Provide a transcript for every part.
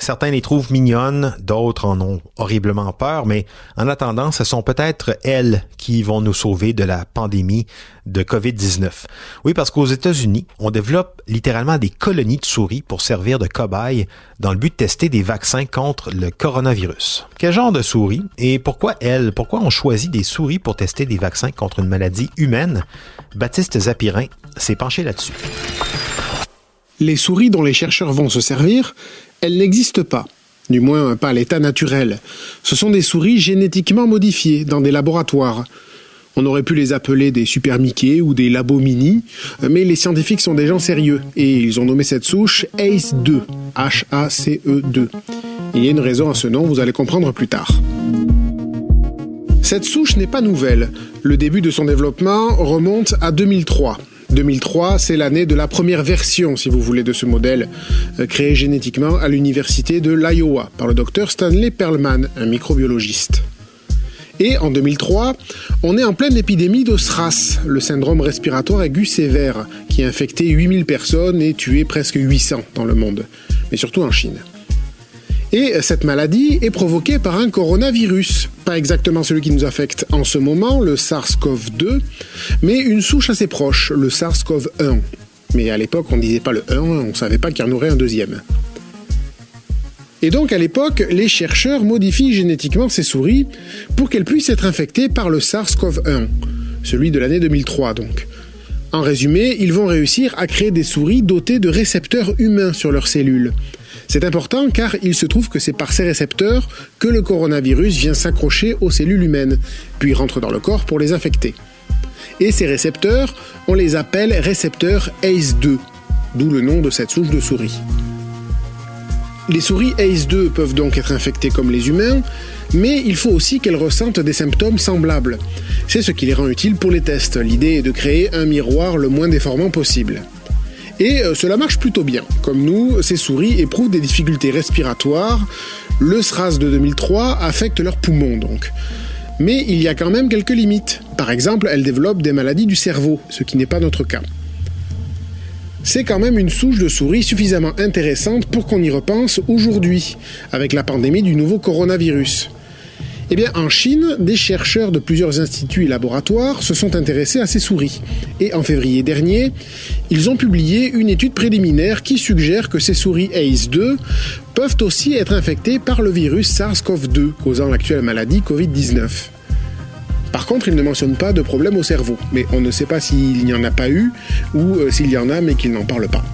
Certains les trouvent mignonnes, d'autres en ont horriblement peur, mais en attendant, ce sont peut-être elles qui vont nous sauver de la pandémie de COVID-19. Oui, parce qu'aux États-Unis, on développe littéralement des colonies de souris pour servir de cobayes dans le but de tester des vaccins contre le coronavirus. Quel genre de souris et pourquoi elles? Pourquoi on choisit des souris pour tester des vaccins contre une maladie humaine? Baptiste Zapirin s'est penché là-dessus. Les souris dont les chercheurs vont se servir elles n'existent pas, du moins pas à l'état naturel. Ce sont des souris génétiquement modifiées dans des laboratoires. On aurait pu les appeler des super Mickey ou des labos mini, mais les scientifiques sont des gens sérieux et ils ont nommé cette souche ACE2, H-A-C-E-2. Il y a une raison à ce nom, vous allez comprendre plus tard. Cette souche n'est pas nouvelle. Le début de son développement remonte à 2003. 2003, c'est l'année de la première version, si vous voulez, de ce modèle, euh, créé génétiquement à l'université de l'Iowa par le docteur Stanley Perlman, un microbiologiste. Et en 2003, on est en pleine épidémie de SRAS, le syndrome respiratoire aigu sévère, qui a infecté 8000 personnes et tué presque 800 dans le monde, mais surtout en Chine. Et cette maladie est provoquée par un coronavirus, pas exactement celui qui nous affecte en ce moment, le SARS-CoV-2, mais une souche assez proche, le SARS-CoV-1. Mais à l'époque, on ne disait pas le 1, on ne savait pas qu'il y en aurait un deuxième. Et donc à l'époque, les chercheurs modifient génétiquement ces souris pour qu'elles puissent être infectées par le SARS-CoV-1, celui de l'année 2003 donc. En résumé, ils vont réussir à créer des souris dotées de récepteurs humains sur leurs cellules, c'est important car il se trouve que c'est par ces récepteurs que le coronavirus vient s'accrocher aux cellules humaines, puis rentre dans le corps pour les infecter. Et ces récepteurs, on les appelle récepteurs ACE2, d'où le nom de cette souche de souris. Les souris ACE2 peuvent donc être infectées comme les humains, mais il faut aussi qu'elles ressentent des symptômes semblables. C'est ce qui les rend utiles pour les tests. L'idée est de créer un miroir le moins déformant possible. Et euh, cela marche plutôt bien. Comme nous, ces souris éprouvent des difficultés respiratoires. Le SRAS de 2003 affecte leurs poumons donc. Mais il y a quand même quelques limites. Par exemple, elles développent des maladies du cerveau, ce qui n'est pas notre cas. C'est quand même une souche de souris suffisamment intéressante pour qu'on y repense aujourd'hui, avec la pandémie du nouveau coronavirus. Eh bien, en Chine, des chercheurs de plusieurs instituts et laboratoires se sont intéressés à ces souris. Et en février dernier, ils ont publié une étude préliminaire qui suggère que ces souris ACE2 peuvent aussi être infectées par le virus SARS-CoV-2 causant l'actuelle maladie Covid-19. Par contre, ils ne mentionnent pas de problème au cerveau, mais on ne sait pas s'il n'y en a pas eu ou euh, s'il y en a mais qu'ils n'en parlent pas.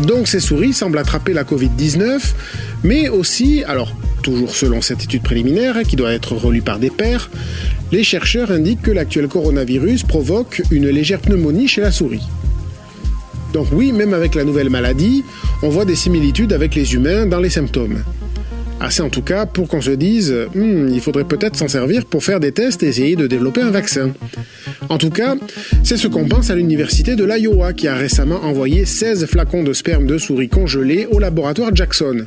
Donc ces souris semblent attraper la Covid-19, mais aussi, alors toujours selon cette étude préliminaire, qui doit être relue par des pairs, les chercheurs indiquent que l'actuel coronavirus provoque une légère pneumonie chez la souris. Donc oui, même avec la nouvelle maladie, on voit des similitudes avec les humains dans les symptômes. Assez en tout cas pour qu'on se dise, hmm, il faudrait peut-être s'en servir pour faire des tests et essayer de développer un vaccin. En tout cas, c'est ce qu'on pense à l'université de l'Iowa qui a récemment envoyé 16 flacons de sperme de souris congelés au laboratoire Jackson.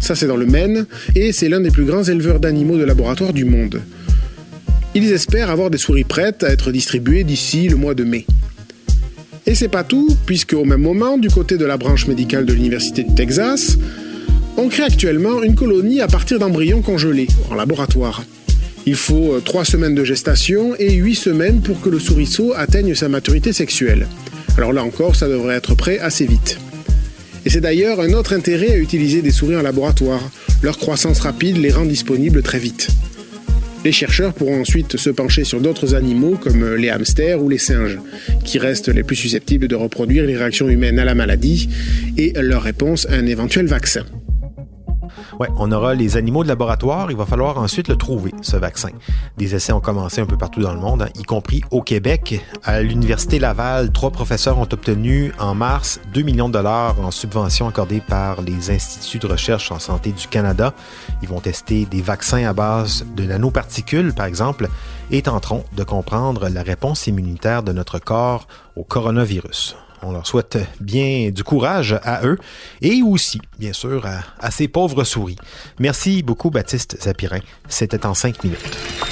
Ça c'est dans le Maine et c'est l'un des plus grands éleveurs d'animaux de laboratoire du monde. Ils espèrent avoir des souris prêtes à être distribuées d'ici le mois de mai. Et c'est pas tout, puisque au même moment, du côté de la branche médicale de l'Université du Texas, on crée actuellement une colonie à partir d'embryons congelés en laboratoire. Il faut 3 euh, semaines de gestation et 8 semaines pour que le souriceau atteigne sa maturité sexuelle. Alors là encore, ça devrait être prêt assez vite. Et c'est d'ailleurs un autre intérêt à utiliser des souris en laboratoire. Leur croissance rapide les rend disponibles très vite. Les chercheurs pourront ensuite se pencher sur d'autres animaux comme les hamsters ou les singes, qui restent les plus susceptibles de reproduire les réactions humaines à la maladie et leur réponse à un éventuel vaccin. Ouais, on aura les animaux de laboratoire. Il va falloir ensuite le trouver, ce vaccin. Des essais ont commencé un peu partout dans le monde, hein, y compris au Québec. À l'Université Laval, trois professeurs ont obtenu en mars 2 millions de dollars en subventions accordées par les instituts de recherche en santé du Canada. Ils vont tester des vaccins à base de nanoparticules, par exemple, et tenteront de comprendre la réponse immunitaire de notre corps au coronavirus. On leur souhaite bien du courage à eux et aussi, bien sûr, à, ces pauvres souris. Merci beaucoup, Baptiste Zapirin. C'était en cinq minutes.